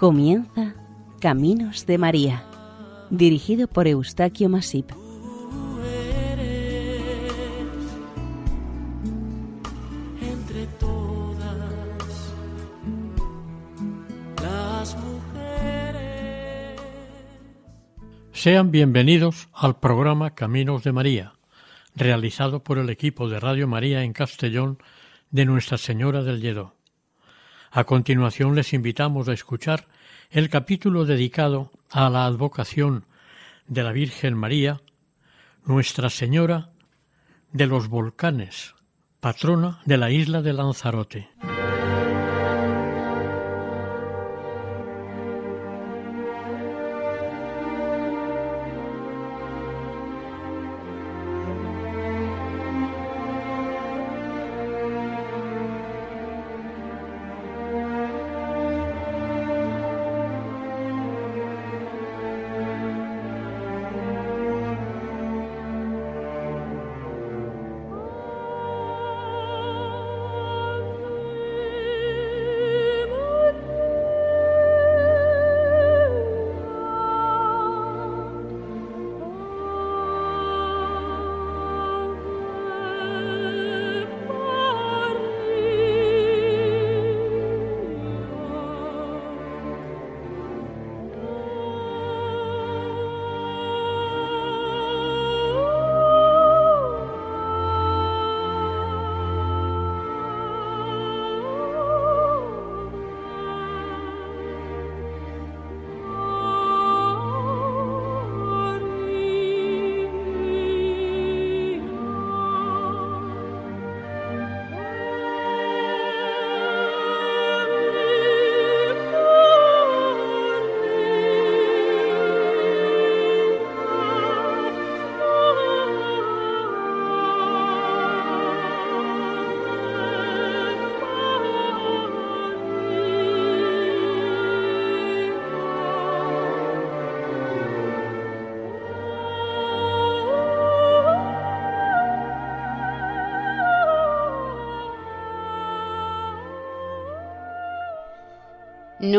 Comienza Caminos de María, dirigido por Eustaquio Masip. entre todas las mujeres. Sean bienvenidos al programa Caminos de María, realizado por el equipo de Radio María en Castellón de Nuestra Señora del Lledó. A continuación les invitamos a escuchar el capítulo dedicado a la advocación de la Virgen María, Nuestra Señora de los Volcanes, patrona de la isla de Lanzarote.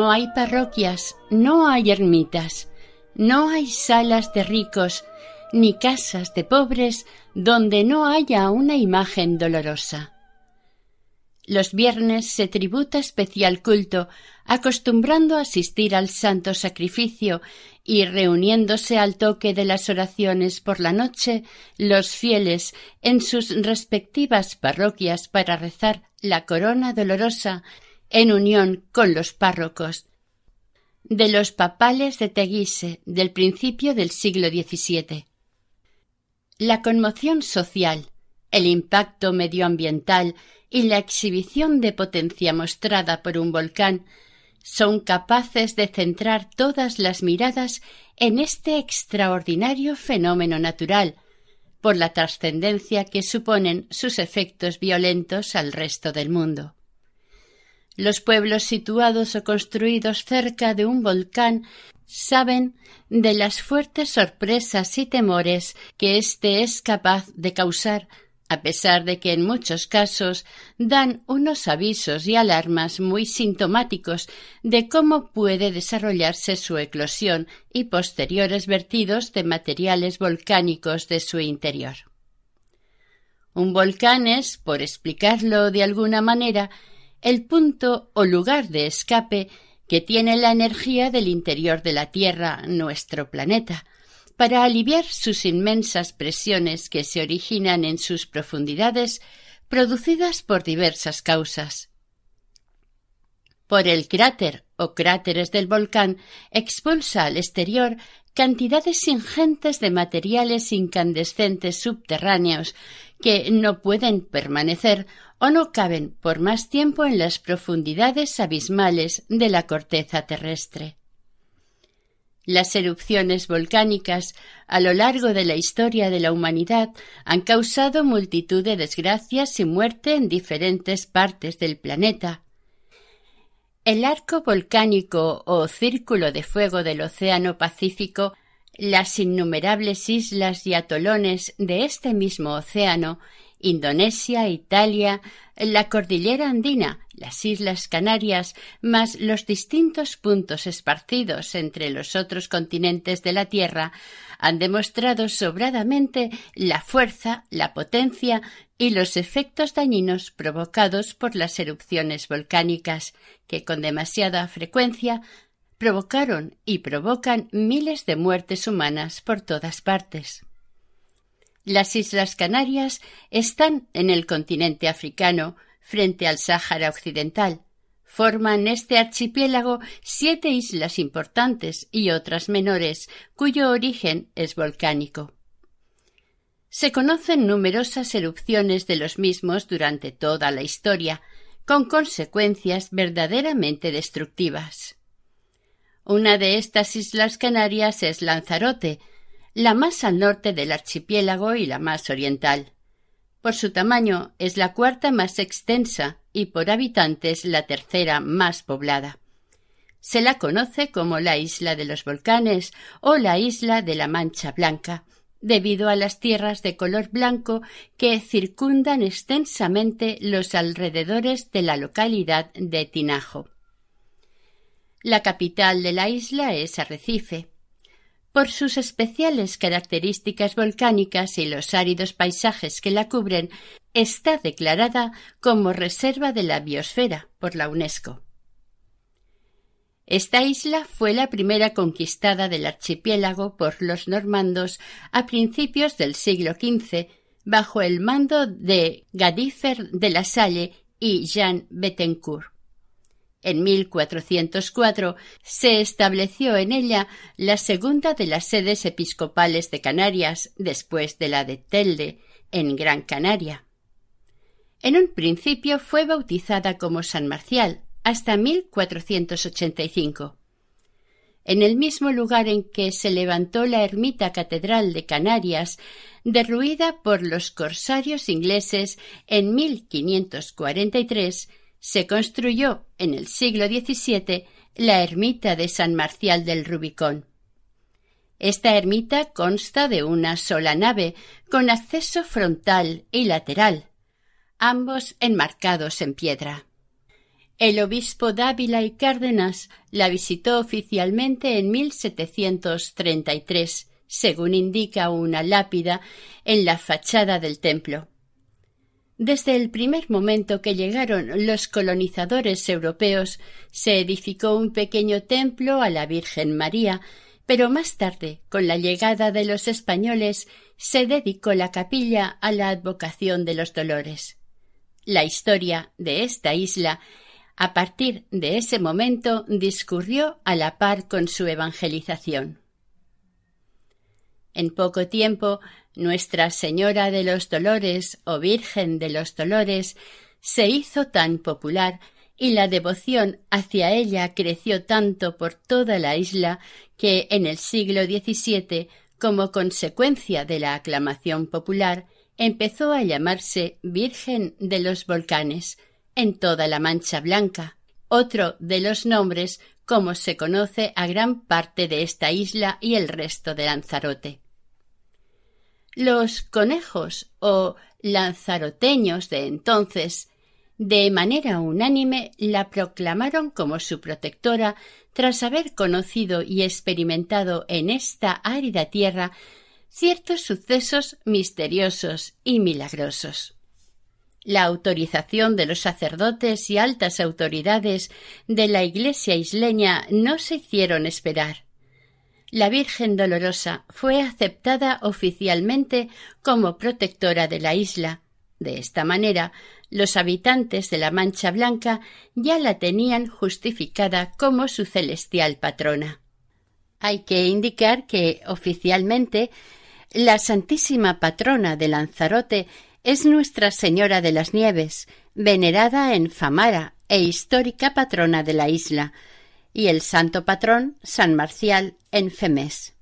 No hay parroquias, no hay ermitas, no hay salas de ricos, ni casas de pobres donde no haya una imagen dolorosa. Los viernes se tributa especial culto, acostumbrando a asistir al santo sacrificio y reuniéndose al toque de las oraciones por la noche los fieles en sus respectivas parroquias para rezar la corona dolorosa en unión con los párrocos de los papales de Teguise del principio del siglo XVII. La conmoción social, el impacto medioambiental y la exhibición de potencia mostrada por un volcán son capaces de centrar todas las miradas en este extraordinario fenómeno natural, por la trascendencia que suponen sus efectos violentos al resto del mundo. Los pueblos situados o construidos cerca de un volcán saben de las fuertes sorpresas y temores que éste es capaz de causar, a pesar de que en muchos casos dan unos avisos y alarmas muy sintomáticos de cómo puede desarrollarse su eclosión y posteriores vertidos de materiales volcánicos de su interior. Un volcán es, por explicarlo de alguna manera, el punto o lugar de escape que tiene la energía del interior de la Tierra, nuestro planeta, para aliviar sus inmensas presiones que se originan en sus profundidades, producidas por diversas causas. Por el cráter o cráteres del volcán expulsa al exterior cantidades ingentes de materiales incandescentes subterráneos que no pueden permanecer o no caben por más tiempo en las profundidades abismales de la corteza terrestre. Las erupciones volcánicas a lo largo de la historia de la humanidad han causado multitud de desgracias y muerte en diferentes partes del planeta. El arco volcánico o círculo de fuego del Océano Pacífico, las innumerables islas y atolones de este mismo océano Indonesia, Italia, la cordillera andina, las Islas Canarias, más los distintos puntos esparcidos entre los otros continentes de la Tierra, han demostrado sobradamente la fuerza, la potencia y los efectos dañinos provocados por las erupciones volcánicas, que con demasiada frecuencia provocaron y provocan miles de muertes humanas por todas partes. Las Islas Canarias están en el continente africano, frente al Sáhara Occidental. Forman este archipiélago siete islas importantes y otras menores, cuyo origen es volcánico. Se conocen numerosas erupciones de los mismos durante toda la historia, con consecuencias verdaderamente destructivas. Una de estas islas canarias es Lanzarote, la más al norte del archipiélago y la más oriental. Por su tamaño es la cuarta más extensa y por habitantes la tercera más poblada. Se la conoce como la isla de los volcanes o la isla de la Mancha Blanca, debido a las tierras de color blanco que circundan extensamente los alrededores de la localidad de Tinajo. La capital de la isla es Arrecife, por sus especiales características volcánicas y los áridos paisajes que la cubren, está declarada como Reserva de la Biosfera por la UNESCO. Esta isla fue la primera conquistada del archipiélago por los normandos a principios del siglo XV, bajo el mando de Gadifer de la Salle y Jean Bettencourt. En 1404 se estableció en ella la segunda de las sedes episcopales de Canarias después de la de Telde, en Gran Canaria. En un principio fue bautizada como San Marcial hasta 1485. En el mismo lugar en que se levantó la ermita catedral de Canarias, derruida por los corsarios ingleses en 1543, se construyó en el siglo XVII la ermita de San Marcial del Rubicón. Esta ermita consta de una sola nave, con acceso frontal y lateral, ambos enmarcados en piedra. El obispo Dávila y Cárdenas la visitó oficialmente en 1733, según indica una lápida en la fachada del templo. Desde el primer momento que llegaron los colonizadores europeos, se edificó un pequeño templo a la Virgen María, pero más tarde, con la llegada de los españoles, se dedicó la capilla a la advocación de los dolores. La historia de esta isla, a partir de ese momento, discurrió a la par con su evangelización. En poco tiempo nuestra Señora de los Dolores o Virgen de los Dolores se hizo tan popular y la devoción hacia ella creció tanto por toda la isla que en el siglo XVII, como consecuencia de la aclamación popular, empezó a llamarse Virgen de los Volcanes en toda la Mancha Blanca, otro de los nombres como se conoce a gran parte de esta isla y el resto de Lanzarote. Los conejos o lanzaroteños de entonces, de manera unánime, la proclamaron como su protectora tras haber conocido y experimentado en esta árida tierra ciertos sucesos misteriosos y milagrosos. La autorización de los sacerdotes y altas autoridades de la Iglesia isleña no se hicieron esperar la Virgen Dolorosa fue aceptada oficialmente como protectora de la isla. De esta manera, los habitantes de la Mancha Blanca ya la tenían justificada como su celestial patrona. Hay que indicar que oficialmente la Santísima Patrona de Lanzarote es Nuestra Señora de las Nieves, venerada en Famara e histórica patrona de la isla, y el santo patrón San Marcial en Femés.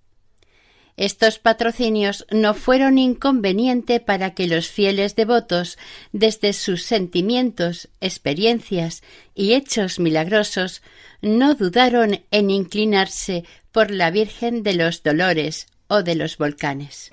Estos patrocinios no fueron inconveniente para que los fieles devotos, desde sus sentimientos, experiencias y hechos milagrosos, no dudaron en inclinarse por la Virgen de los Dolores o de los Volcanes.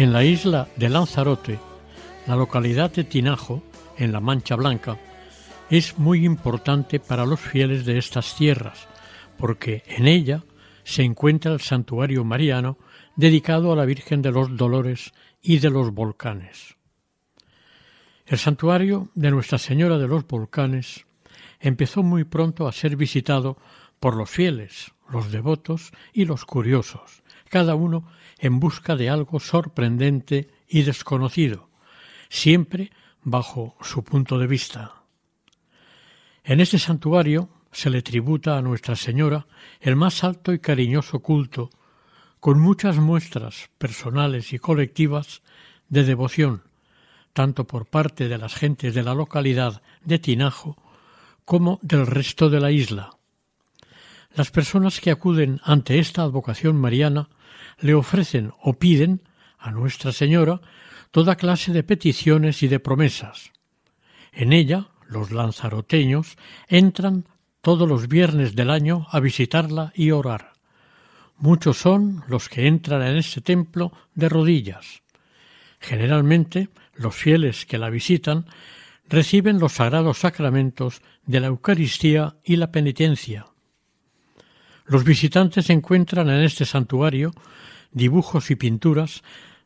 En la isla de Lanzarote, la localidad de Tinajo, en la Mancha Blanca, es muy importante para los fieles de estas tierras, porque en ella se encuentra el santuario mariano dedicado a la Virgen de los Dolores y de los Volcanes. El santuario de Nuestra Señora de los Volcanes empezó muy pronto a ser visitado por los fieles, los devotos y los curiosos, cada uno en busca de algo sorprendente y desconocido, siempre bajo su punto de vista. En este santuario se le tributa a Nuestra Señora el más alto y cariñoso culto, con muchas muestras personales y colectivas de devoción, tanto por parte de las gentes de la localidad de Tinajo como del resto de la isla. Las personas que acuden ante esta advocación mariana le ofrecen o piden a Nuestra Señora toda clase de peticiones y de promesas. En ella, los lanzaroteños entran todos los viernes del año a visitarla y orar. Muchos son los que entran en este templo de rodillas. Generalmente, los fieles que la visitan reciben los sagrados sacramentos de la Eucaristía y la penitencia. Los visitantes encuentran en este santuario dibujos y pinturas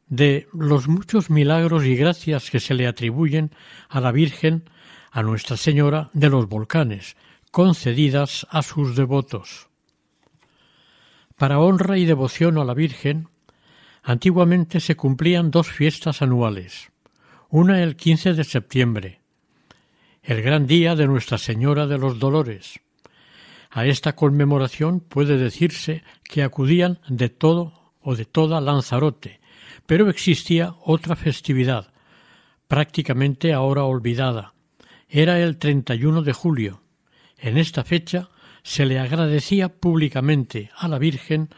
de los muchos milagros y gracias que se le atribuyen a la Virgen, a Nuestra Señora de los Volcanes, concedidas a sus devotos. Para honra y devoción a la Virgen, antiguamente se cumplían dos fiestas anuales, una el 15 de septiembre, el gran día de Nuestra Señora de los Dolores. A esta conmemoración puede decirse que acudían de todo o de toda Lanzarote, pero existía otra festividad, prácticamente ahora olvidada. Era el 31 de julio. En esta fecha se le agradecía públicamente a la Virgen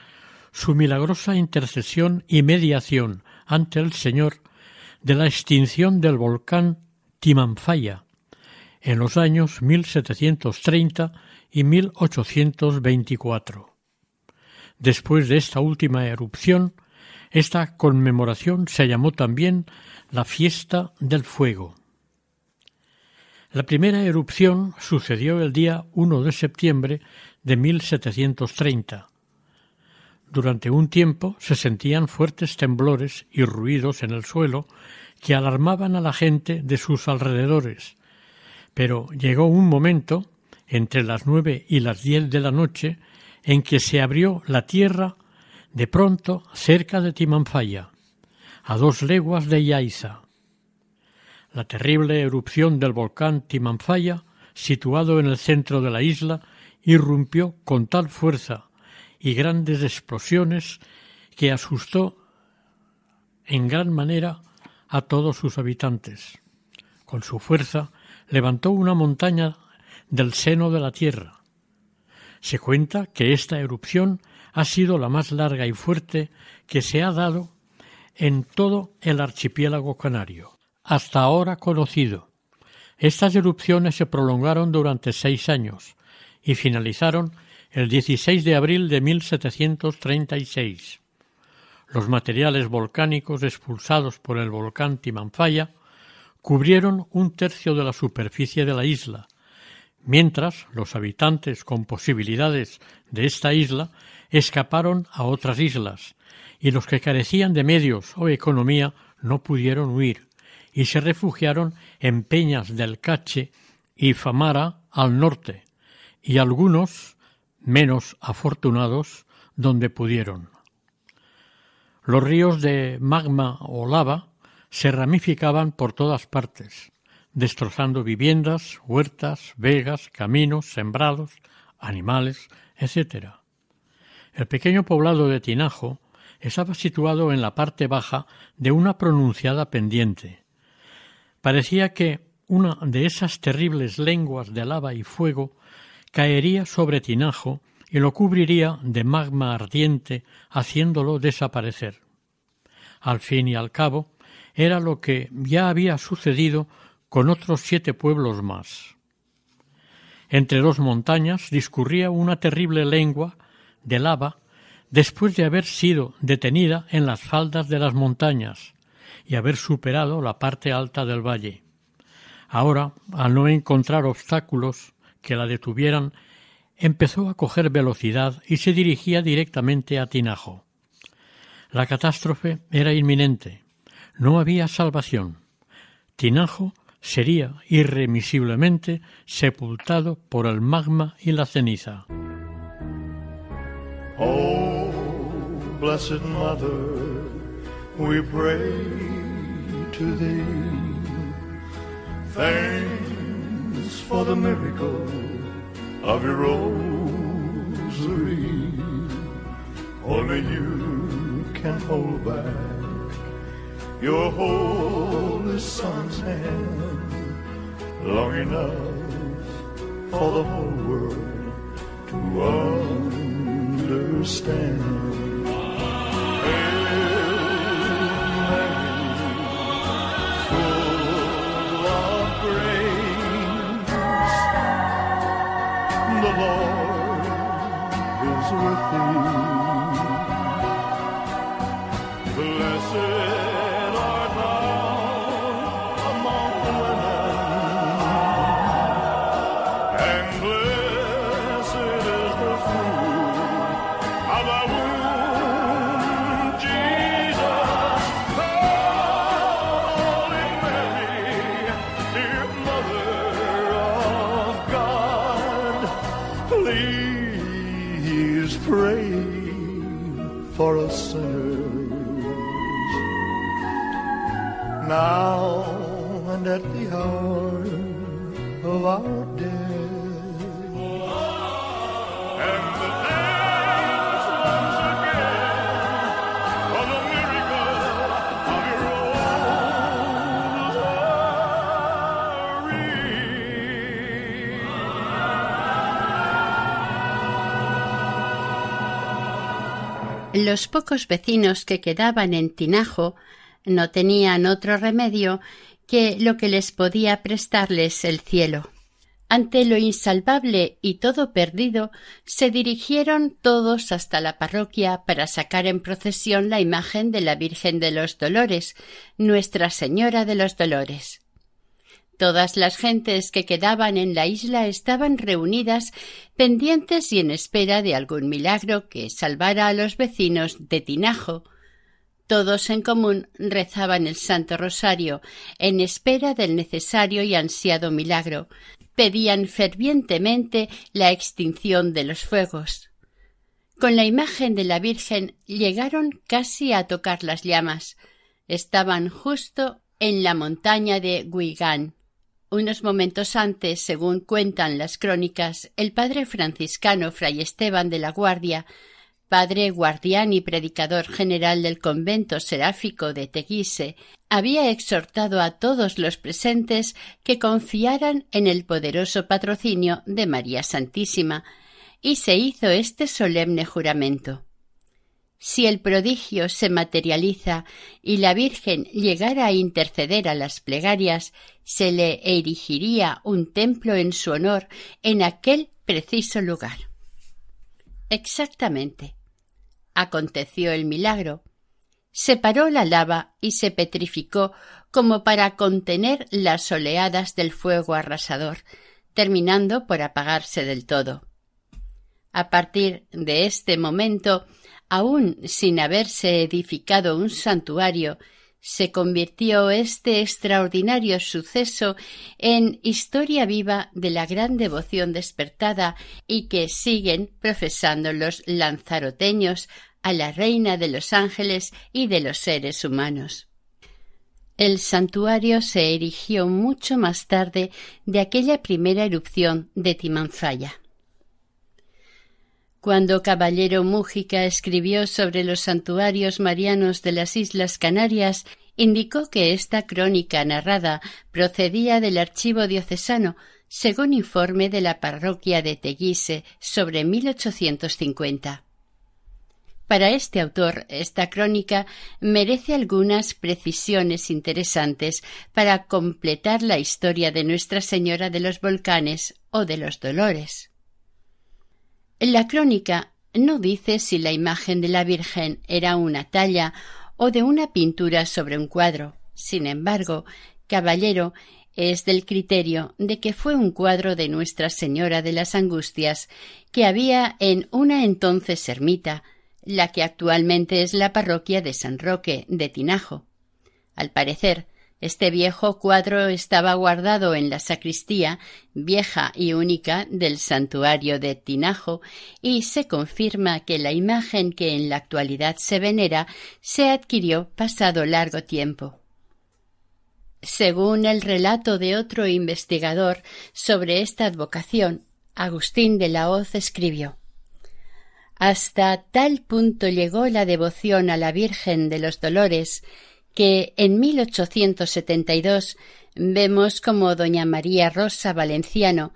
su milagrosa intercesión y mediación ante el Señor de la extinción del volcán Timanfaya en los años 1730 y 1824. Después de esta última erupción, esta conmemoración se llamó también la Fiesta del Fuego. La primera erupción sucedió el día 1 de septiembre de 1730. Durante un tiempo se sentían fuertes temblores y ruidos en el suelo que alarmaban a la gente de sus alrededores. Pero llegó un momento, entre las nueve y las diez de la noche, en que se abrió la tierra de pronto cerca de Timanfaya, a dos leguas de Yaiza. La terrible erupción del volcán Timanfaya, situado en el centro de la isla, irrumpió con tal fuerza y grandes explosiones que asustó en gran manera a todos sus habitantes. Con su fuerza levantó una montaña del seno de la tierra. Se cuenta que esta erupción ha sido la más larga y fuerte que se ha dado en todo el archipiélago canario, hasta ahora conocido. Estas erupciones se prolongaron durante seis años y finalizaron el 16 de abril de 1736. Los materiales volcánicos expulsados por el volcán Timanfaya cubrieron un tercio de la superficie de la isla, mientras los habitantes con posibilidades de esta isla escaparon a otras islas, y los que carecían de medios o economía no pudieron huir, y se refugiaron en Peñas del Cache y Famara al norte, y algunos, menos afortunados, donde pudieron. Los ríos de magma o lava se ramificaban por todas partes, destrozando viviendas, huertas, vegas, caminos, sembrados, animales, etc. El pequeño poblado de Tinajo estaba situado en la parte baja de una pronunciada pendiente. Parecía que una de esas terribles lenguas de lava y fuego caería sobre Tinajo y lo cubriría de magma ardiente, haciéndolo desaparecer. Al fin y al cabo, era lo que ya había sucedido con otros siete pueblos más. Entre dos montañas discurría una terrible lengua de lava después de haber sido detenida en las faldas de las montañas y haber superado la parte alta del valle. Ahora, al no encontrar obstáculos que la detuvieran, empezó a coger velocidad y se dirigía directamente a Tinajo. La catástrofe era inminente. No había salvación. Tinajo sería irremisiblemente sepultado por el magma y la ceniza. Oh, blessed Mother, we pray to thee. Thanks for the miracle of your rosary. Only you can hold back your holy son's hand long enough for the whole world to understand. Los pocos vecinos que quedaban en Tinajo no tenían otro remedio que lo que les podía prestarles el cielo. Ante lo insalvable y todo perdido, se dirigieron todos hasta la parroquia para sacar en procesión la imagen de la Virgen de los Dolores, Nuestra Señora de los Dolores. Todas las gentes que quedaban en la isla estaban reunidas, pendientes y en espera de algún milagro que salvara a los vecinos de Tinajo. Todos en común rezaban el Santo Rosario, en espera del necesario y ansiado milagro. Pedían fervientemente la extinción de los fuegos. Con la imagen de la Virgen llegaron casi a tocar las llamas. Estaban justo en la montaña de Guigán. Unos momentos antes, según cuentan las crónicas, el padre franciscano Fray Esteban de la Guardia, padre guardián y predicador general del convento seráfico de Teguise, había exhortado a todos los presentes que confiaran en el poderoso patrocinio de María Santísima, y se hizo este solemne juramento. Si el prodigio se materializa y la Virgen llegara a interceder a las plegarias, se le erigiría un templo en su honor en aquel preciso lugar. Exactamente. Aconteció el milagro. Separó la lava y se petrificó como para contener las oleadas del fuego arrasador, terminando por apagarse del todo. A partir de este momento, aun sin haberse edificado un santuario, se convirtió este extraordinario suceso en historia viva de la gran devoción despertada y que siguen profesando los lanzaroteños a la reina de los ángeles y de los seres humanos. El santuario se erigió mucho más tarde de aquella primera erupción de Timanfaya. Cuando Caballero Mújica escribió sobre los santuarios marianos de las Islas Canarias, indicó que esta crónica narrada procedía del archivo diocesano, según informe de la parroquia de Teguise sobre 1850. Para este autor, esta crónica merece algunas precisiones interesantes para completar la historia de Nuestra Señora de los Volcanes o de los Dolores. La crónica no dice si la imagen de la Virgen era una talla o de una pintura sobre un cuadro. Sin embargo, Caballero es del criterio de que fue un cuadro de Nuestra Señora de las Angustias que había en una entonces ermita, la que actualmente es la parroquia de San Roque de Tinajo. Al parecer, este viejo cuadro estaba guardado en la sacristía vieja y única del santuario de Tinajo y se confirma que la imagen que en la actualidad se venera se adquirió pasado largo tiempo. Según el relato de otro investigador sobre esta advocación, Agustín de la Hoz escribió Hasta tal punto llegó la devoción a la Virgen de los Dolores que en 1872 vemos como doña María Rosa Valenciano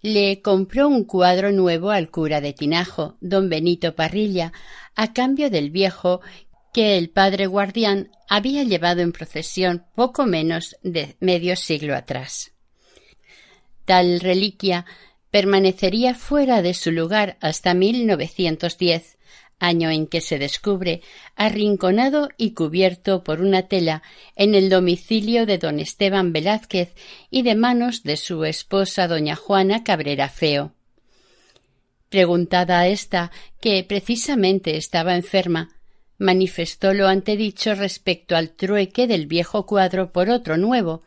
le compró un cuadro nuevo al cura de Tinajo, don Benito Parrilla, a cambio del viejo que el padre guardián había llevado en procesión poco menos de medio siglo atrás. Tal reliquia permanecería fuera de su lugar hasta 1910, año en que se descubre arrinconado y cubierto por una tela en el domicilio de don Esteban Velázquez y de manos de su esposa doña Juana Cabrera Feo. Preguntada a ésta, que precisamente estaba enferma, manifestó lo antedicho respecto al trueque del viejo cuadro por otro nuevo.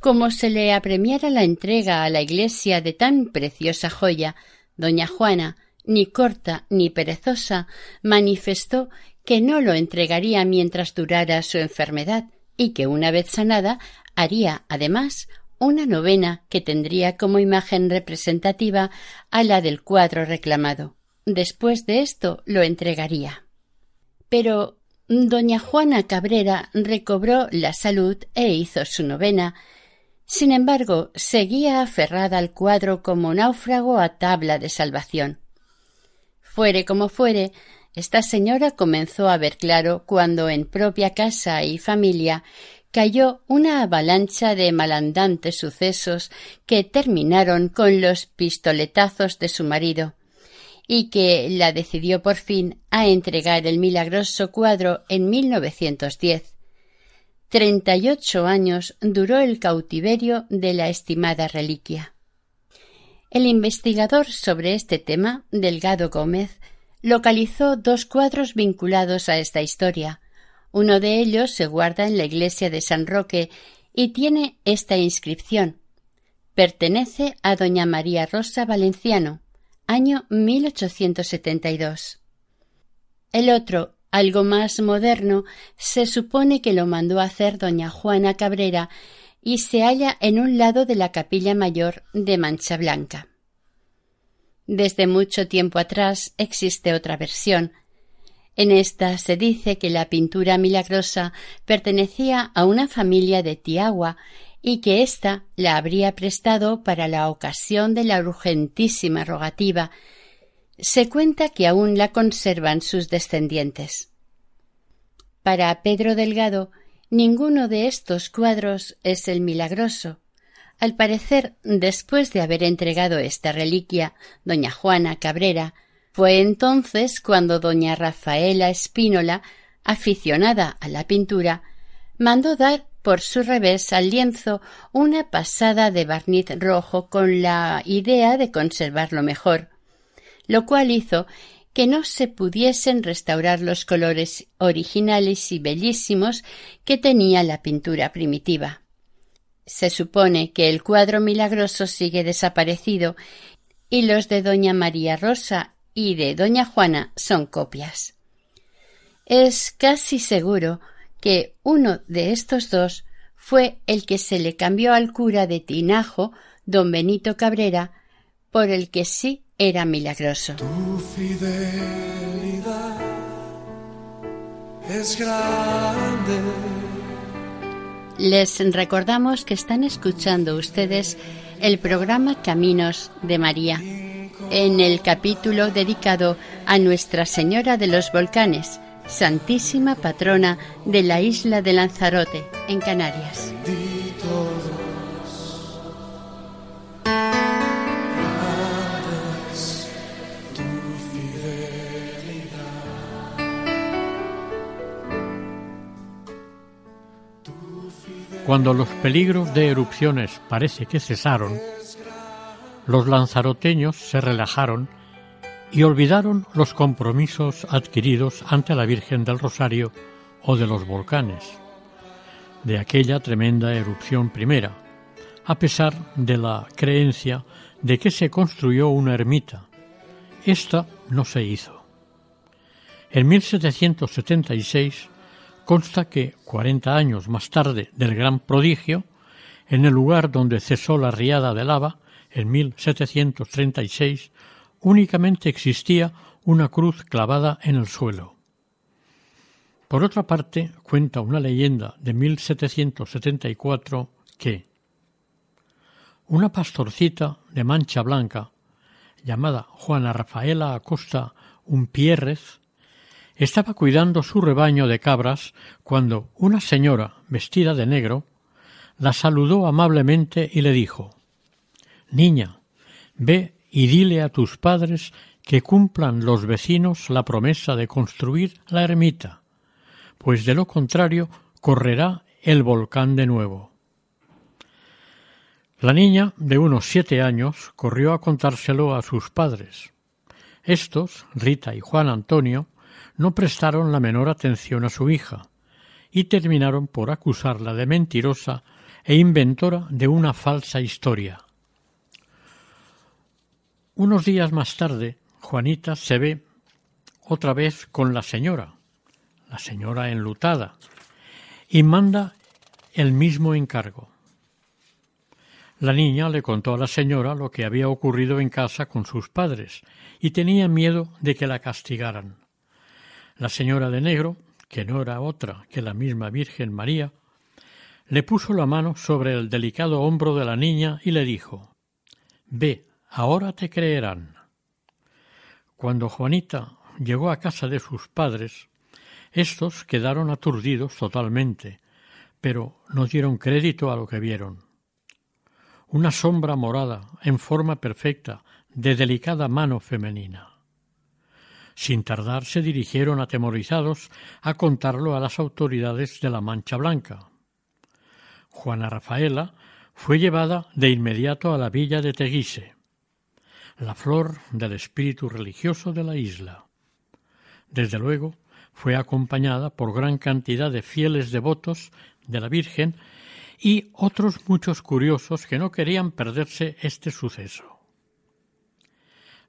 Como se le apremiara la entrega a la iglesia de tan preciosa joya, doña Juana, ni corta ni perezosa, manifestó que no lo entregaría mientras durara su enfermedad y que una vez sanada haría, además, una novena que tendría como imagen representativa a la del cuadro reclamado. Después de esto lo entregaría. Pero doña Juana Cabrera recobró la salud e hizo su novena. Sin embargo, seguía aferrada al cuadro como náufrago a tabla de salvación. Fuere como fuere, esta señora comenzó a ver claro cuando en propia casa y familia cayó una avalancha de malandantes sucesos que terminaron con los pistoletazos de su marido y que la decidió por fin a entregar el milagroso cuadro en 1910. Treinta y ocho años duró el cautiverio de la estimada reliquia. El investigador sobre este tema, Delgado Gómez, localizó dos cuadros vinculados a esta historia. Uno de ellos se guarda en la iglesia de San Roque y tiene esta inscripción Pertenece a doña María Rosa Valenciano, año 1872. El otro, algo más moderno, se supone que lo mandó hacer doña Juana Cabrera y se halla en un lado de la capilla mayor de Mancha Blanca. Desde mucho tiempo atrás existe otra versión. En esta se dice que la pintura milagrosa pertenecía a una familia de Tiagua y que ésta la habría prestado para la ocasión de la urgentísima rogativa. Se cuenta que aún la conservan sus descendientes. Para Pedro Delgado, Ninguno de estos cuadros es el milagroso. Al parecer, después de haber entregado esta reliquia, doña Juana Cabrera, fue entonces cuando doña Rafaela Espínola, aficionada a la pintura, mandó dar por su revés al lienzo una pasada de barniz rojo con la idea de conservarlo mejor, lo cual hizo que no se pudiesen restaurar los colores originales y bellísimos que tenía la pintura primitiva. Se supone que el cuadro milagroso sigue desaparecido y los de doña María Rosa y de doña Juana son copias. Es casi seguro que uno de estos dos fue el que se le cambió al cura de Tinajo, don Benito Cabrera, por el que sí era milagroso. Tu fidelidad es grande. Les recordamos que están escuchando ustedes el programa Caminos de María, en el capítulo dedicado a Nuestra Señora de los Volcanes, Santísima Patrona de la isla de Lanzarote, en Canarias. Bendito Cuando los peligros de erupciones parece que cesaron, los lanzaroteños se relajaron y olvidaron los compromisos adquiridos ante la Virgen del Rosario o de los volcanes, de aquella tremenda erupción primera, a pesar de la creencia de que se construyó una ermita. Esta no se hizo. En 1776 consta que, cuarenta años más tarde del gran prodigio, en el lugar donde cesó la riada de lava, en 1736, únicamente existía una cruz clavada en el suelo. Por otra parte, cuenta una leyenda de 1774 que una pastorcita de mancha blanca, llamada Juana Rafaela Acosta Umpierrez, estaba cuidando su rebaño de cabras cuando una señora vestida de negro la saludó amablemente y le dijo Niña, ve y dile a tus padres que cumplan los vecinos la promesa de construir la ermita, pues de lo contrario correrá el volcán de nuevo. La niña, de unos siete años, corrió a contárselo a sus padres. Estos, Rita y Juan Antonio, no prestaron la menor atención a su hija y terminaron por acusarla de mentirosa e inventora de una falsa historia. Unos días más tarde, Juanita se ve otra vez con la señora, la señora enlutada, y manda el mismo encargo. La niña le contó a la señora lo que había ocurrido en casa con sus padres y tenía miedo de que la castigaran. La señora de negro, que no era otra que la misma Virgen María, le puso la mano sobre el delicado hombro de la niña y le dijo Ve, ahora te creerán. Cuando Juanita llegó a casa de sus padres, estos quedaron aturdidos totalmente, pero no dieron crédito a lo que vieron. Una sombra morada, en forma perfecta, de delicada mano femenina. Sin tardar se dirigieron atemorizados a contarlo a las autoridades de la Mancha Blanca. Juana Rafaela fue llevada de inmediato a la villa de Teguise la flor del espíritu religioso de la isla. Desde luego, fue acompañada por gran cantidad de fieles devotos de la Virgen y otros muchos curiosos que no querían perderse este suceso.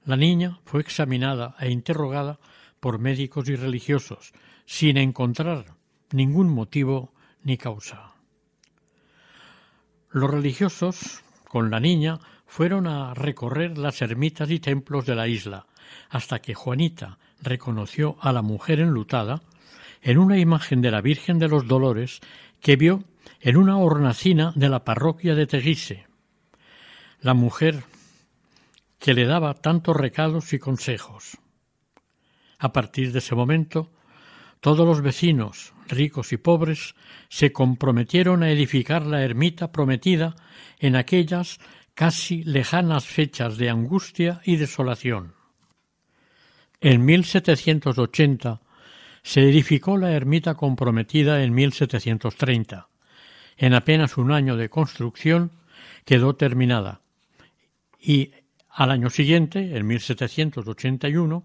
La niña fue examinada e interrogada por médicos y religiosos, sin encontrar ningún motivo ni causa. Los religiosos, con la niña, fueron a recorrer las ermitas y templos de la isla, hasta que Juanita reconoció a la mujer enlutada en una imagen de la Virgen de los Dolores que vio en una hornacina de la parroquia de Teguise. La mujer que le daba tantos recados y consejos. A partir de ese momento, todos los vecinos, ricos y pobres, se comprometieron a edificar la ermita prometida en aquellas casi lejanas fechas de angustia y desolación. En 1780 se edificó la ermita comprometida en 1730. En apenas un año de construcción quedó terminada y al año siguiente, en 1781,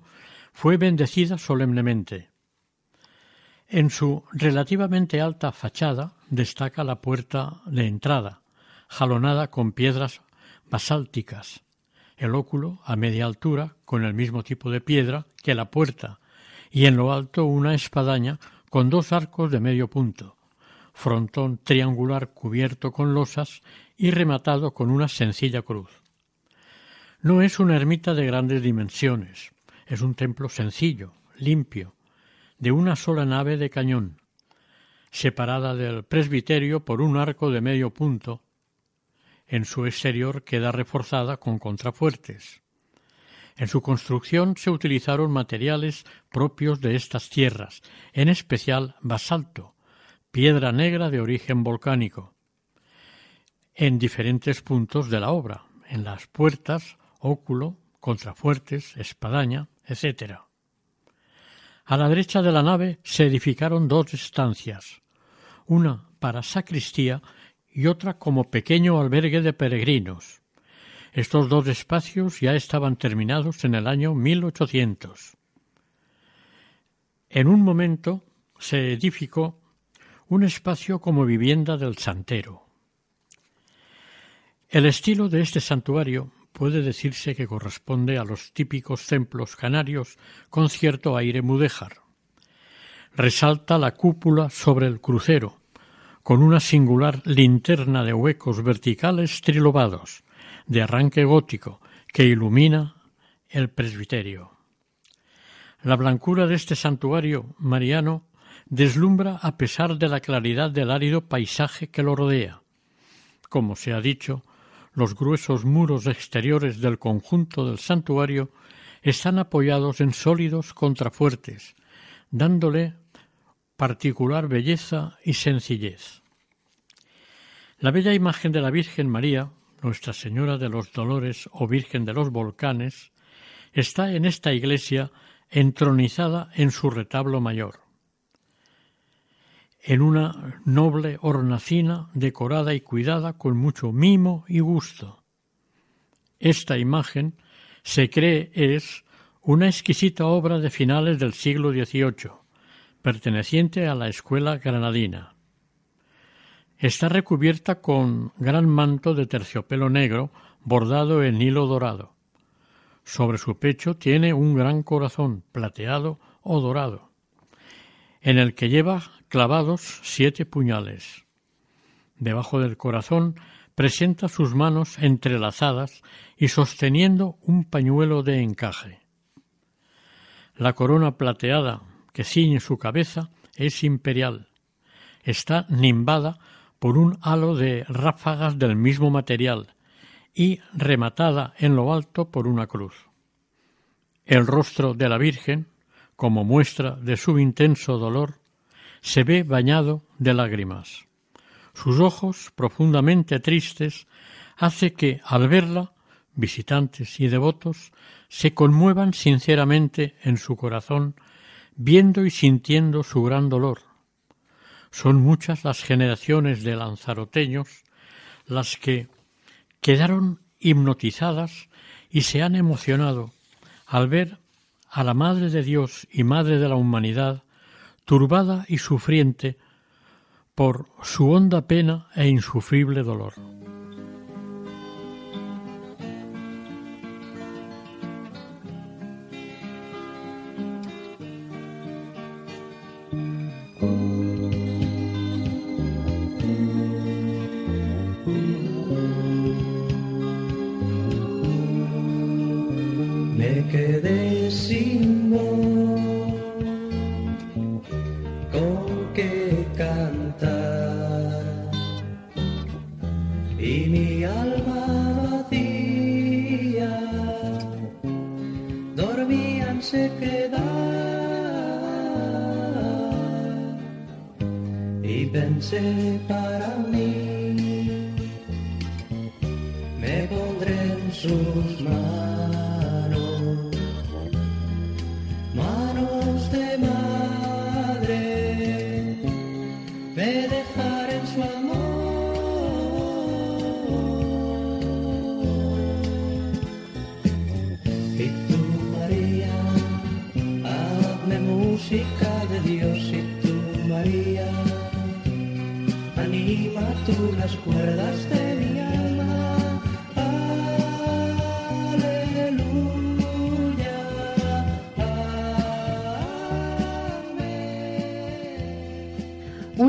fue bendecida solemnemente. En su relativamente alta fachada destaca la puerta de entrada, jalonada con piedras basálticas, el óculo a media altura con el mismo tipo de piedra que la puerta, y en lo alto una espadaña con dos arcos de medio punto, frontón triangular cubierto con losas y rematado con una sencilla cruz. No es una ermita de grandes dimensiones, es un templo sencillo, limpio, de una sola nave de cañón, separada del presbiterio por un arco de medio punto en su exterior queda reforzada con contrafuertes. En su construcción se utilizaron materiales propios de estas tierras, en especial basalto, piedra negra de origen volcánico, en diferentes puntos de la obra, en las puertas, óculo, contrafuertes, espadaña, etc. A la derecha de la nave se edificaron dos estancias, una para sacristía y otra como pequeño albergue de peregrinos. Estos dos espacios ya estaban terminados en el año 1800. En un momento se edificó un espacio como vivienda del santero. El estilo de este santuario puede decirse que corresponde a los típicos templos canarios con cierto aire mudéjar. Resalta la cúpula sobre el crucero, con una singular linterna de huecos verticales trilobados, de arranque gótico, que ilumina el presbiterio. La blancura de este santuario mariano deslumbra a pesar de la claridad del árido paisaje que lo rodea. Como se ha dicho, los gruesos muros exteriores del conjunto del santuario están apoyados en sólidos contrafuertes, dándole particular belleza y sencillez. La bella imagen de la Virgen María, Nuestra Señora de los Dolores o Virgen de los Volcanes, está en esta iglesia entronizada en su retablo mayor, en una noble hornacina decorada y cuidada con mucho mimo y gusto. Esta imagen se cree es una exquisita obra de finales del siglo XVIII, perteneciente a la escuela granadina. Está recubierta con gran manto de terciopelo negro bordado en hilo dorado. Sobre su pecho tiene un gran corazón plateado o dorado, en el que lleva clavados siete puñales. Debajo del corazón presenta sus manos entrelazadas y sosteniendo un pañuelo de encaje. La corona plateada que ciñe su cabeza es imperial. Está nimbada por un halo de ráfagas del mismo material y rematada en lo alto por una cruz. El rostro de la Virgen, como muestra de su intenso dolor, se ve bañado de lágrimas. Sus ojos, profundamente tristes, hace que, al verla, visitantes y devotos se conmuevan sinceramente en su corazón viendo y sintiendo su gran dolor. Son muchas las generaciones de lanzaroteños las que quedaron hipnotizadas y se han emocionado al ver a la Madre de Dios y Madre de la humanidad turbada y sufriente por su honda pena e insufrible dolor.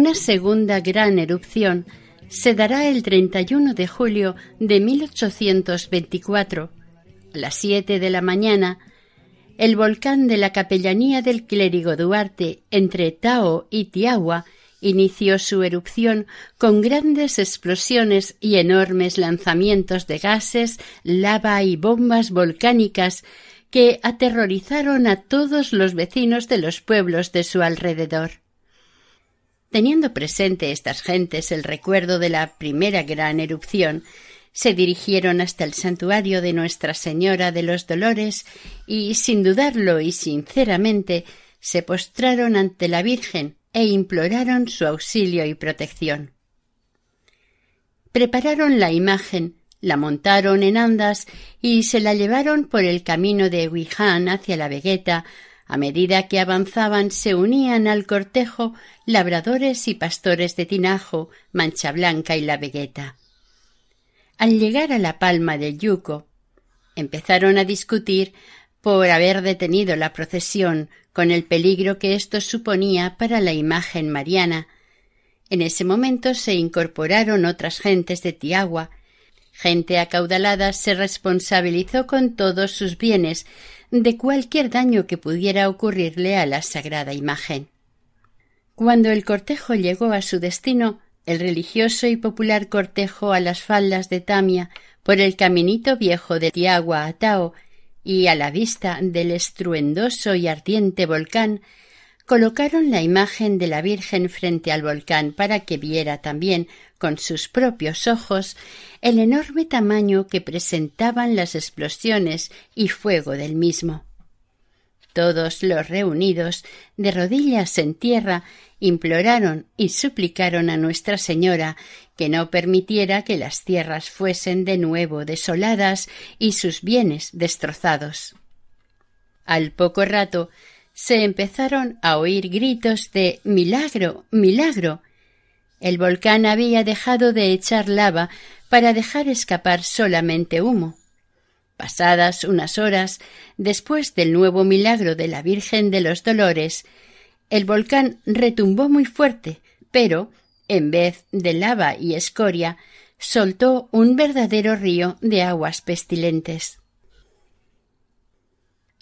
Una segunda gran erupción se dará el 31 de julio de 1824, a las 7 de la mañana. El volcán de la capellanía del clérigo Duarte entre Tao y Tiagua inició su erupción con grandes explosiones y enormes lanzamientos de gases, lava y bombas volcánicas que aterrorizaron a todos los vecinos de los pueblos de su alrededor. Teniendo presente estas gentes el recuerdo de la primera gran erupción, se dirigieron hasta el santuario de Nuestra Señora de los Dolores y, sin dudarlo y sinceramente, se postraron ante la Virgen e imploraron su auxilio y protección. Prepararon la imagen, la montaron en andas y se la llevaron por el camino de Huiján hacia la Vegueta. A medida que avanzaban se unían al cortejo labradores y pastores de Tinajo, Mancha Blanca y la Vegueta. Al llegar a la palma del Yuco, empezaron a discutir por haber detenido la procesión con el peligro que esto suponía para la imagen mariana. En ese momento se incorporaron otras gentes de Tiagua. Gente acaudalada se responsabilizó con todos sus bienes de cualquier daño que pudiera ocurrirle a la sagrada imagen. Cuando el cortejo llegó a su destino, el religioso y popular cortejo a las faldas de Tamia por el caminito viejo de Tiagua a y a la vista del estruendoso y ardiente volcán, colocaron la imagen de la Virgen frente al volcán para que viera también con sus propios ojos el enorme tamaño que presentaban las explosiones y fuego del mismo. Todos los reunidos, de rodillas en tierra, imploraron y suplicaron a Nuestra Señora que no permitiera que las tierras fuesen de nuevo desoladas y sus bienes destrozados. Al poco rato se empezaron a oír gritos de milagro, milagro. El volcán había dejado de echar lava para dejar escapar solamente humo. Pasadas unas horas, después del nuevo milagro de la Virgen de los Dolores, el volcán retumbó muy fuerte, pero, en vez de lava y escoria, soltó un verdadero río de aguas pestilentes.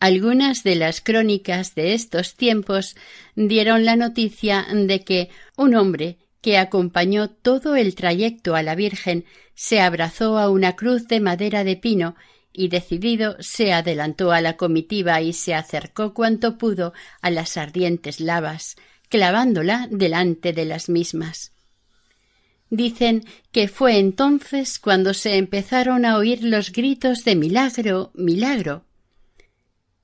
Algunas de las crónicas de estos tiempos dieron la noticia de que un hombre que acompañó todo el trayecto a la Virgen se abrazó a una cruz de madera de pino y decidido se adelantó a la comitiva y se acercó cuanto pudo a las ardientes lavas, clavándola delante de las mismas. Dicen que fue entonces cuando se empezaron a oír los gritos de milagro, milagro.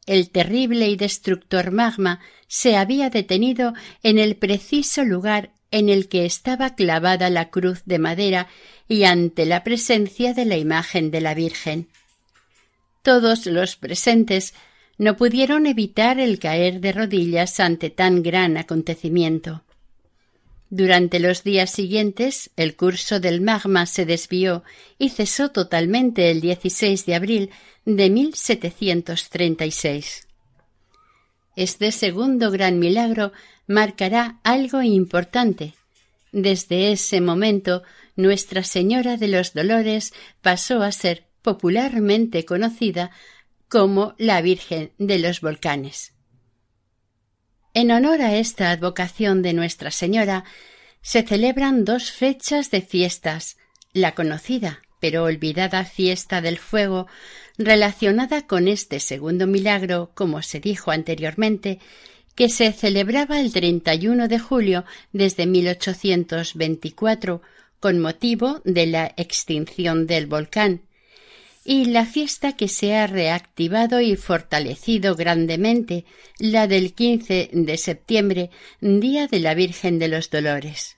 El terrible y destructor magma se había detenido en el preciso lugar en el que estaba clavada la cruz de madera y ante la presencia de la imagen de la Virgen. Todos los presentes no pudieron evitar el caer de rodillas ante tan gran acontecimiento. Durante los días siguientes el curso del magma se desvió y cesó totalmente el 16 de abril de 1736. Este segundo gran milagro marcará algo importante. Desde ese momento Nuestra Señora de los Dolores pasó a ser popularmente conocida como la Virgen de los Volcanes. En honor a esta advocación de Nuestra Señora, se celebran dos fechas de fiestas, la conocida pero olvidada fiesta del fuego, relacionada con este segundo milagro, como se dijo anteriormente, que se celebraba el 31 de julio desde 1824 con motivo de la extinción del volcán, y la fiesta que se ha reactivado y fortalecido grandemente, la del 15 de septiembre, Día de la Virgen de los Dolores.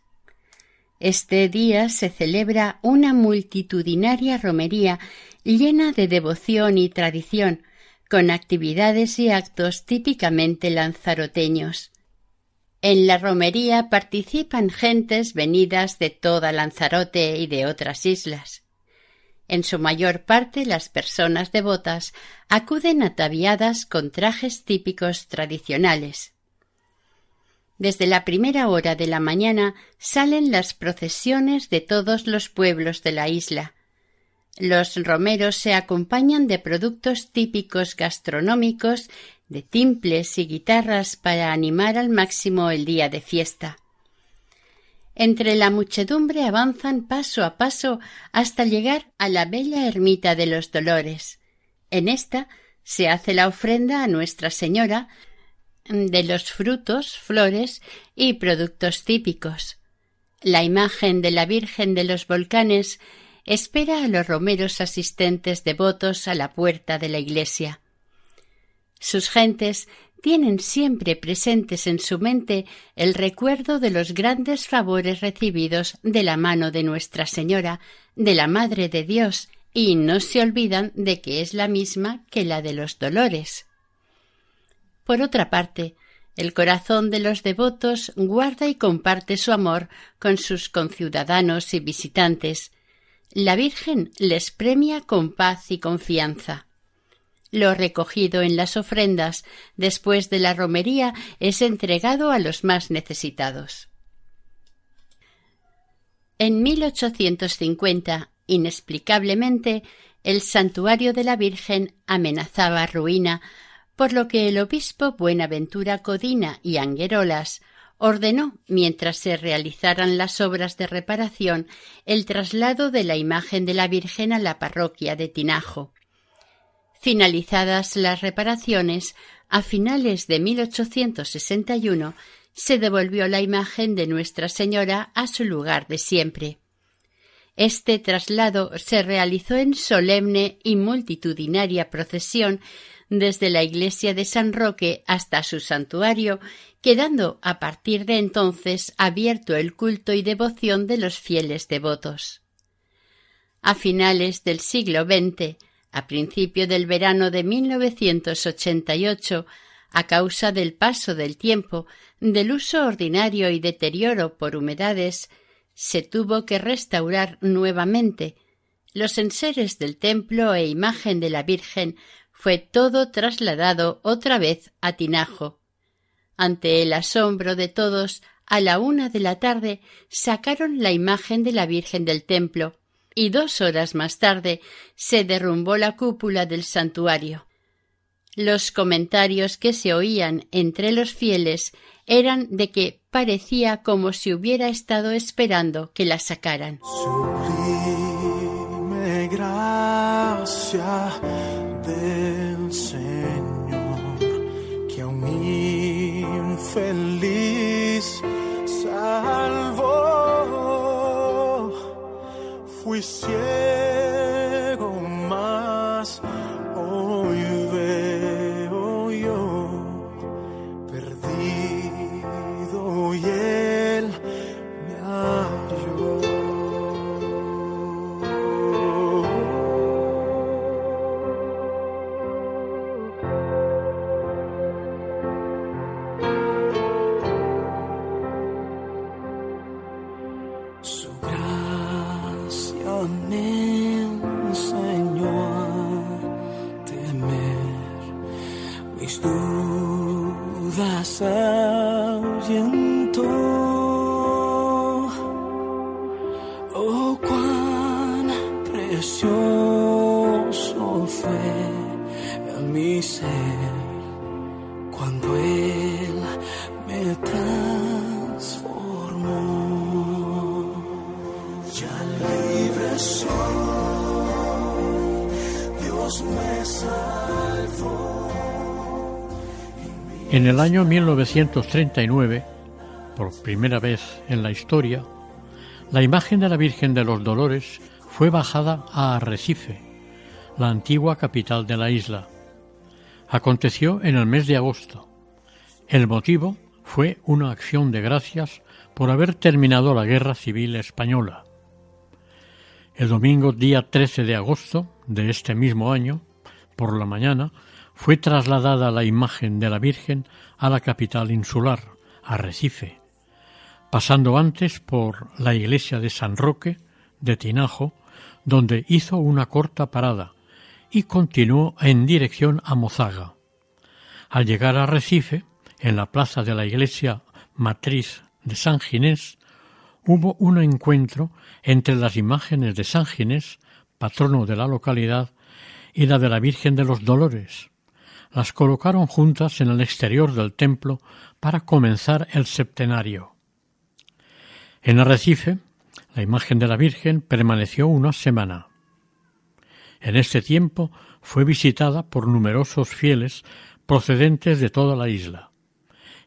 Este día se celebra una multitudinaria romería llena de devoción y tradición, con actividades y actos típicamente lanzaroteños. En la romería participan gentes venidas de toda Lanzarote y de otras islas. En su mayor parte las personas devotas acuden ataviadas con trajes típicos tradicionales. Desde la primera hora de la mañana salen las procesiones de todos los pueblos de la isla. Los romeros se acompañan de productos típicos gastronómicos, de timples y guitarras para animar al máximo el día de fiesta. Entre la muchedumbre avanzan paso a paso hasta llegar a la bella ermita de los Dolores. En esta se hace la ofrenda a Nuestra Señora de los frutos, flores y productos típicos. La imagen de la Virgen de los Volcanes espera a los romeros asistentes devotos a la puerta de la iglesia. Sus gentes tienen siempre presentes en su mente el recuerdo de los grandes favores recibidos de la mano de Nuestra Señora, de la Madre de Dios, y no se olvidan de que es la misma que la de los dolores. Por otra parte, el corazón de los devotos guarda y comparte su amor con sus conciudadanos y visitantes. La Virgen les premia con paz y confianza. Lo recogido en las ofrendas después de la romería es entregado a los más necesitados. En 1850, inexplicablemente, el santuario de la Virgen amenazaba ruina, por lo que el obispo Buenaventura Codina y Anguerolas ordenó, mientras se realizaran las obras de reparación, el traslado de la imagen de la Virgen a la parroquia de Tinajo. Finalizadas las reparaciones, a finales de 1861 se devolvió la imagen de Nuestra Señora a su lugar de siempre. Este traslado se realizó en solemne y multitudinaria procesión desde la iglesia de San Roque hasta su santuario, quedando a partir de entonces abierto el culto y devoción de los fieles devotos. A finales del siglo XX, a principio del verano de 1988, a causa del paso del tiempo, del uso ordinario y deterioro por humedades, se tuvo que restaurar nuevamente. Los enseres del templo e imagen de la Virgen fue todo trasladado otra vez a Tinajo. Ante el asombro de todos, a la una de la tarde sacaron la imagen de la Virgen del templo, y dos horas más tarde se derrumbó la cúpula del santuario. Los comentarios que se oían entre los fieles eran de que parecía como si hubiera estado esperando que la sacaran. Sublime gracia del Señor, que a un infeliz salvó. Fui ciego En el año 1939, por primera vez en la historia, la imagen de la Virgen de los Dolores fue bajada a Arrecife, la antigua capital de la isla. Aconteció en el mes de agosto. El motivo fue una acción de gracias por haber terminado la Guerra Civil Española. El domingo día 13 de agosto de este mismo año, por la mañana, fue trasladada la imagen de la Virgen a la capital insular, Arrecife, pasando antes por la iglesia de San Roque de Tinajo, donde hizo una corta parada y continuó en dirección a Mozaga. Al llegar a Arrecife, en la plaza de la iglesia matriz de San Ginés, hubo un encuentro entre las imágenes de San Ginés, patrono de la localidad, y la de la Virgen de los Dolores. Las colocaron juntas en el exterior del templo para comenzar el septenario. En Arrecife, la imagen de la Virgen permaneció una semana. En este tiempo fue visitada por numerosos fieles procedentes de toda la isla.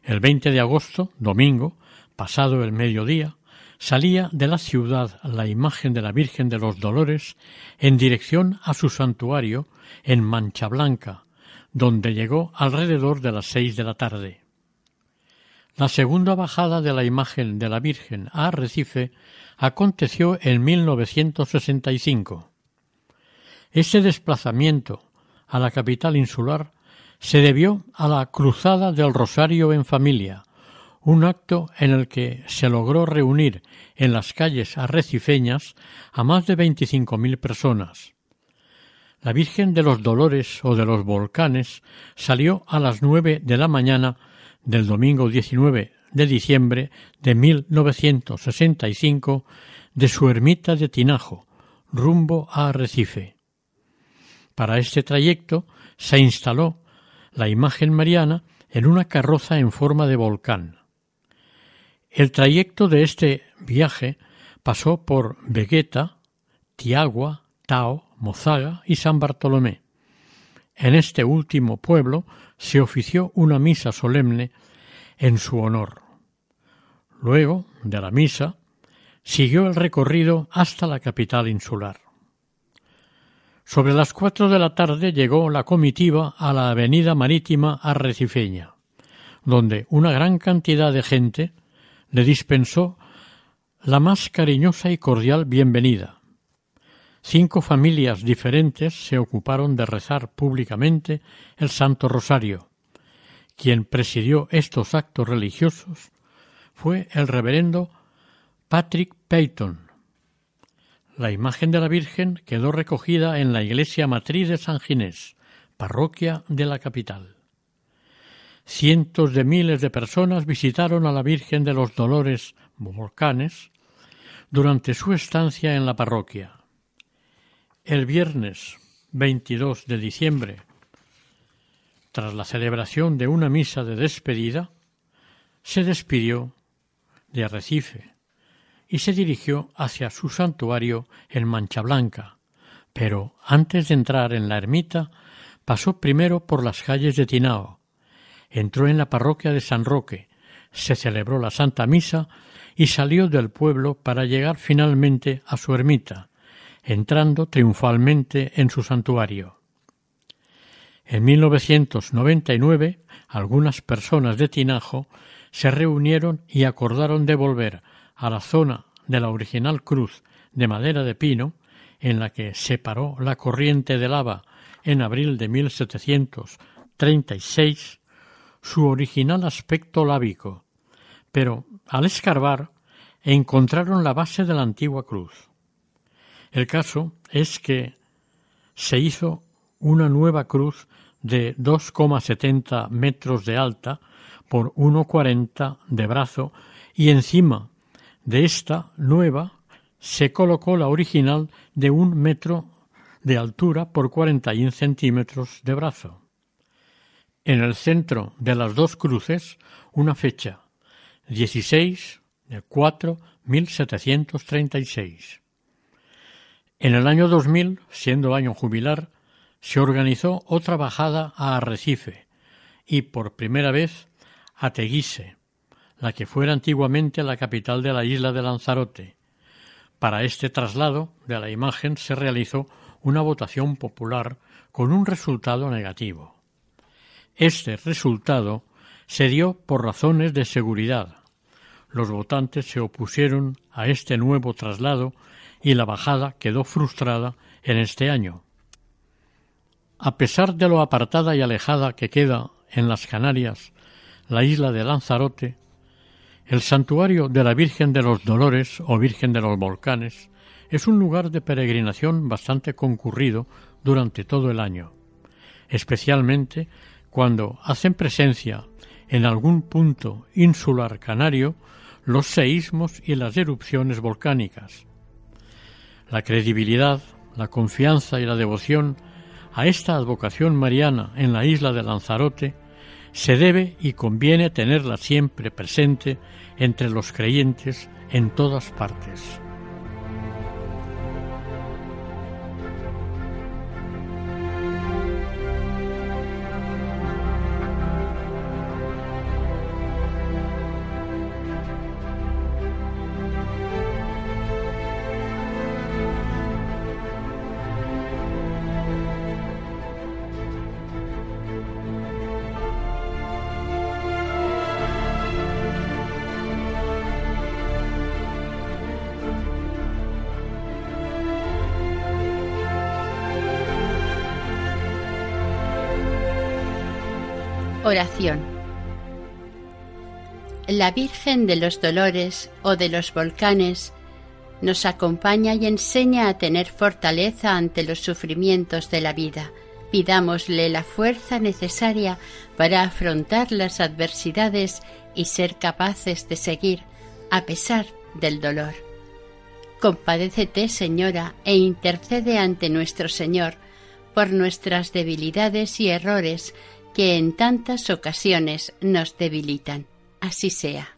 El 20 de agosto, domingo, pasado el mediodía, salía de la ciudad la imagen de la Virgen de los Dolores en dirección a su santuario en Mancha Blanca, donde llegó alrededor de las seis de la tarde. La segunda bajada de la imagen de la Virgen a Arrecife aconteció en 1965. Ese desplazamiento a la capital insular se debió a la Cruzada del Rosario en familia, un acto en el que se logró reunir en las calles arrecifeñas a más de veinticinco mil personas. La Virgen de los Dolores o de los Volcanes salió a las nueve de la mañana del domingo 19 de diciembre de 1965 de su ermita de Tinajo, rumbo a Arrecife. Para este trayecto se instaló la imagen mariana en una carroza en forma de volcán. El trayecto de este viaje pasó por Vegueta, Tiagua, Tao, Mozaga y San Bartolomé. En este último pueblo se ofició una misa solemne en su honor. Luego de la misa, siguió el recorrido hasta la capital insular. Sobre las cuatro de la tarde llegó la comitiva a la avenida marítima arrecifeña, donde una gran cantidad de gente le dispensó la más cariñosa y cordial bienvenida. Cinco familias diferentes se ocuparon de rezar públicamente el Santo Rosario. Quien presidió estos actos religiosos fue el reverendo Patrick Peyton, la imagen de la Virgen quedó recogida en la iglesia matriz de San Ginés, parroquia de la capital. Cientos de miles de personas visitaron a la Virgen de los Dolores Volcanes durante su estancia en la parroquia. El viernes 22 de diciembre, tras la celebración de una misa de despedida, se despidió de Arrecife, y se dirigió hacia su santuario en Mancha Blanca, pero antes de entrar en la ermita pasó primero por las calles de Tinao, entró en la parroquia de San Roque, se celebró la Santa Misa y salió del pueblo para llegar finalmente a su ermita, entrando triunfalmente en su santuario. En 1999, algunas personas de Tinajo se reunieron y acordaron de volver a la zona de la original cruz de madera de pino en la que se paró la corriente de lava en abril de 1736 su original aspecto lábico, pero al escarbar encontraron la base de la antigua cruz. El caso es que se hizo una nueva cruz de 2,70 metros de alta por 1,40 de brazo y encima de esta nueva se colocó la original de un metro de altura por 41 centímetros de brazo. En el centro de las dos cruces una fecha 16 de 4 1736. En el año 2000, siendo año jubilar, se organizó otra bajada a Arrecife y por primera vez a Teguise, la que fuera antiguamente la capital de la isla de Lanzarote. Para este traslado de la imagen se realizó una votación popular con un resultado negativo. Este resultado se dio por razones de seguridad. Los votantes se opusieron a este nuevo traslado y la bajada quedó frustrada en este año. A pesar de lo apartada y alejada que queda en las Canarias la isla de Lanzarote, el santuario de la Virgen de los Dolores o Virgen de los Volcanes es un lugar de peregrinación bastante concurrido durante todo el año, especialmente cuando hacen presencia en algún punto insular canario los seísmos y las erupciones volcánicas. La credibilidad, la confianza y la devoción a esta advocación mariana en la isla de Lanzarote se debe y conviene tenerla siempre presente entre los creyentes en todas partes. La Virgen de los Dolores o de los Volcanes nos acompaña y enseña a tener fortaleza ante los sufrimientos de la vida. Pidámosle la fuerza necesaria para afrontar las adversidades y ser capaces de seguir a pesar del dolor. Compadécete, Señora, e intercede ante nuestro Señor por nuestras debilidades y errores que en tantas ocasiones nos debilitan. Así sea.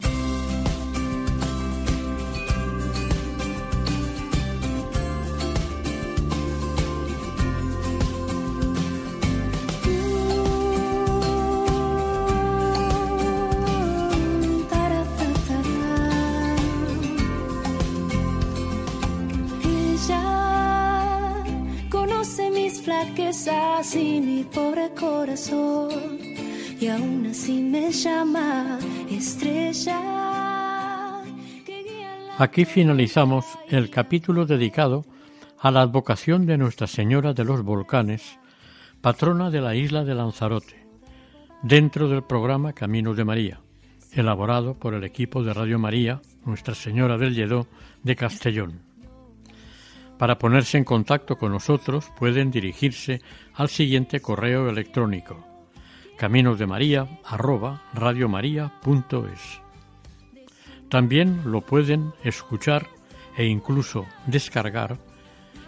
Aquí finalizamos el capítulo dedicado a la advocación de Nuestra Señora de los Volcanes, patrona de la isla de Lanzarote, dentro del programa Caminos de María, elaborado por el equipo de Radio María, Nuestra Señora del Lledó de Castellón. Para ponerse en contacto con nosotros pueden dirigirse al siguiente correo electrónico caminosdemaria@radiomaria.es. También lo pueden escuchar e incluso descargar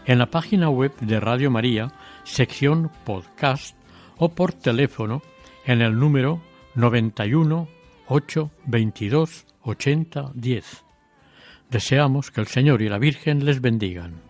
en la página web de Radio María, sección podcast o por teléfono en el número 91 822 80 10. Deseamos que el Señor y la Virgen les bendigan.